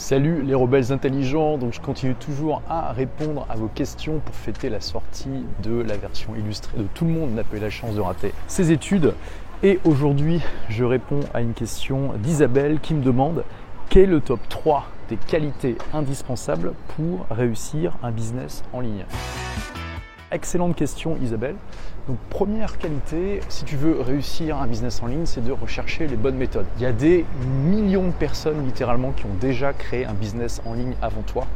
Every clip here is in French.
Salut les rebelles intelligents, donc je continue toujours à répondre à vos questions pour fêter la sortie de la version illustrée de Tout le monde n'a pas eu la chance de rater ses études. Et aujourd'hui, je réponds à une question d'Isabelle qui me demande quel est le top 3 des qualités indispensables pour réussir un business en ligne? Excellente question Isabelle. Donc première qualité, si tu veux réussir un business en ligne, c'est de rechercher les bonnes méthodes. Il y a des millions de personnes littéralement qui ont déjà créé un business en ligne avant toi.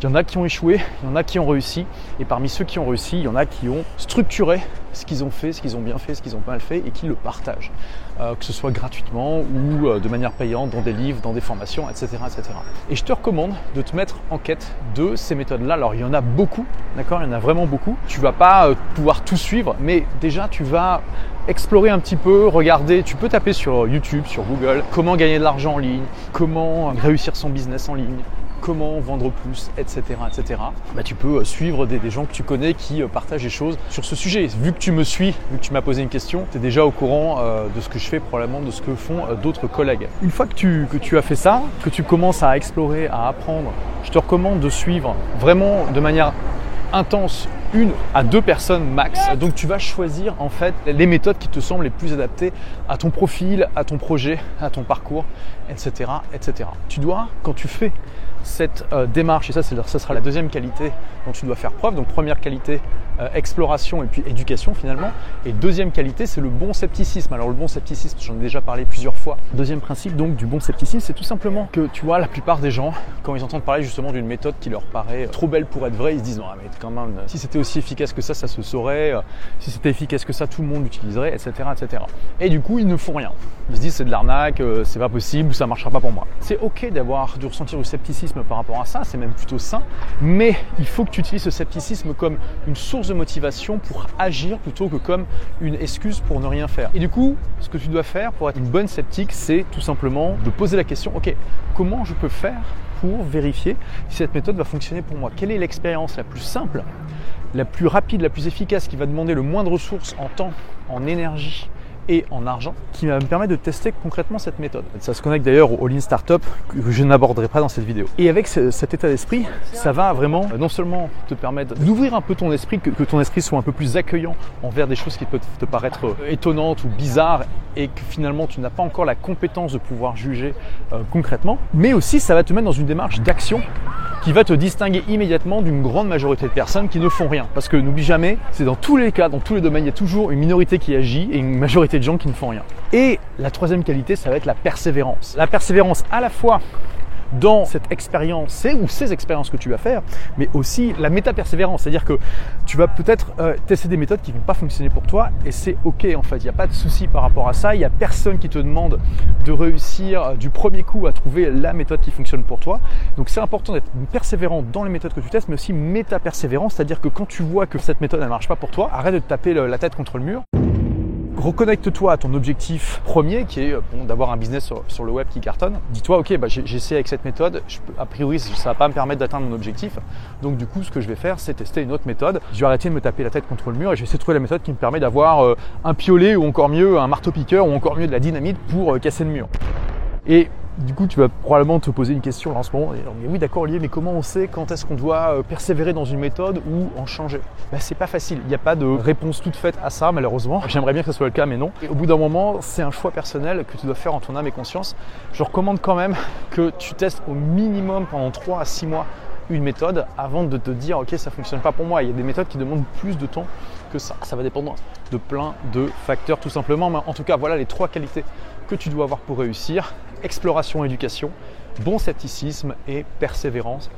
Il y en a qui ont échoué, il y en a qui ont réussi, et parmi ceux qui ont réussi, il y en a qui ont structuré ce qu'ils ont fait, ce qu'ils ont bien fait, ce qu'ils ont mal fait, et qui le partagent, euh, que ce soit gratuitement ou euh, de manière payante, dans des livres, dans des formations, etc., etc. Et je te recommande de te mettre en quête de ces méthodes-là. Alors il y en a beaucoup, d'accord, il y en a vraiment beaucoup. Tu vas pas euh, pouvoir tout suivre, mais déjà tu vas explorer un petit peu, regarder, tu peux taper sur YouTube, sur Google, comment gagner de l'argent en ligne, comment réussir son business en ligne, comment vendre plus, etc. etc. Bah, tu peux euh, suivre des, gens que tu connais qui euh, partagent des choses sur ce sujet. Vu que tu me suis, vu que tu m'as posé une question, tu es déjà au courant euh, de ce que je fais, probablement de ce que font d'autres collègues. Une fois que tu, que tu as fait ça, que tu commences à explorer, à apprendre, je te recommande de suivre vraiment de manière intense une à deux personnes max. Donc tu vas choisir en fait les méthodes qui te semblent les plus adaptées à ton profil, à ton projet, à ton parcours, etc. etc. Tu dois, quand tu fais cette euh, démarche, et ça, ça sera la deuxième qualité dont tu dois faire preuve. Donc première qualité, euh, exploration et puis éducation finalement. Et deuxième qualité, c'est le bon scepticisme. Alors le bon scepticisme, j'en ai déjà parlé plusieurs fois. Deuxième principe donc du bon scepticisme, c'est tout simplement que tu vois, la plupart des gens, quand ils entendent parler justement d'une méthode qui leur paraît trop belle pour être vraie, ils se disent non mais quand même, si c'était aussi efficace que ça, ça se saurait. Euh, si c'était efficace que ça, tout le monde l'utiliserait, etc., etc. Et du coup, ils ne font rien. Ils se disent c'est de l'arnaque, c'est pas possible, ça marchera pas pour moi. C'est ok d'avoir de ressentir du scepticisme par rapport à ça, c'est même plutôt sain, mais il faut que tu utilises ce scepticisme comme une source de motivation pour agir plutôt que comme une excuse pour ne rien faire. Et du coup, ce que tu dois faire pour être une bonne sceptique, c'est tout simplement de poser la question, ok, comment je peux faire pour vérifier si cette méthode va fonctionner pour moi? Quelle est l'expérience la plus simple, la plus rapide, la plus efficace, qui va demander le moins de ressources en temps, en énergie et en argent qui va me permettre de tester concrètement cette méthode. Ça se connecte d'ailleurs au Lean Startup que je n'aborderai pas dans cette vidéo. Et avec cet état d'esprit, ça va vraiment euh, non seulement te permettre d'ouvrir un peu ton esprit, que, ton esprit soit un peu plus accueillant envers des choses qui peuvent te paraître euh, étonnantes ou bizarres et que finalement tu n'as pas encore la compétence de pouvoir juger euh, concrètement, mais aussi ça va te mettre dans une démarche d'action qui va te distinguer immédiatement d'une grande majorité de personnes qui ne font rien. Parce que n'oublie jamais, c'est dans tous les cas, dans tous les domaines, il y a toujours une minorité qui agit et une majorité de gens qui ne font rien. Et la troisième qualité, ça va être la persévérance. La persévérance à la fois dans cette expérience ou ces expériences que tu vas faire, mais aussi la méta-persévérance. C'est-à-dire que tu vas peut-être euh, tester des méthodes qui ne vont pas fonctionner pour toi et c'est OK en fait. Il n'y a pas de souci par rapport à ça. Il n'y a personne qui te demande de réussir euh, du premier coup à trouver la méthode qui fonctionne pour toi. Donc c'est important d'être persévérant dans les méthodes que tu testes, mais aussi méta-persévérance. C'est-à-dire que quand tu vois que cette méthode ne marche pas pour toi, arrête de taper la tête contre le mur reconnecte-toi à ton objectif premier qui est d'avoir un business sur, le web qui cartonne. Dis-toi, ok, bah, j'ai essayé avec cette méthode, a priori ça ne va pas me permettre d'atteindre mon objectif. Donc du coup, ce que je vais faire, c'est tester une autre méthode. Je vais arrêter de me taper la tête contre le mur et je vais essayer de trouver la méthode qui me permet d'avoir euh, un piolet ou encore mieux un marteau-piqueur ou encore mieux de la dynamite pour euh, casser le mur. Et du coup, tu vas probablement te poser une question en ce moment. mais oui, d'accord, Olivier, mais comment on sait quand est-ce qu'on doit euh, persévérer dans une méthode ou en changer? Ben, C'est pas facile. Il n'y a pas de réponse toute faite à ça, malheureusement. J'aimerais bien que ce soit le cas, mais non. Et au bout d'un moment, c'est un choix personnel que tu dois faire en ton âme et conscience. Je recommande quand même que tu testes au minimum pendant 3 à 6 mois une méthode avant de te dire ok ça fonctionne pas pour moi. Il y a des méthodes qui demandent plus de temps que ça. Ça va dépendre de plein de facteurs tout simplement. Mais en tout cas voilà les trois qualités que tu dois avoir pour réussir. Exploration, éducation, bon scepticisme et persévérance.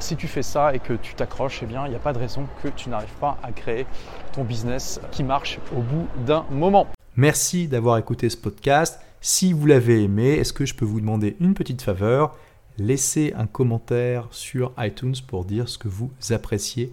Si tu fais ça et que tu t'accroches, eh bien, il n'y a pas de raison que tu n'arrives pas à créer ton business qui marche au bout d'un moment. Merci d'avoir écouté ce podcast. Si vous l'avez aimé, est-ce que je peux vous demander une petite faveur? Laissez un commentaire sur iTunes pour dire ce que vous appréciez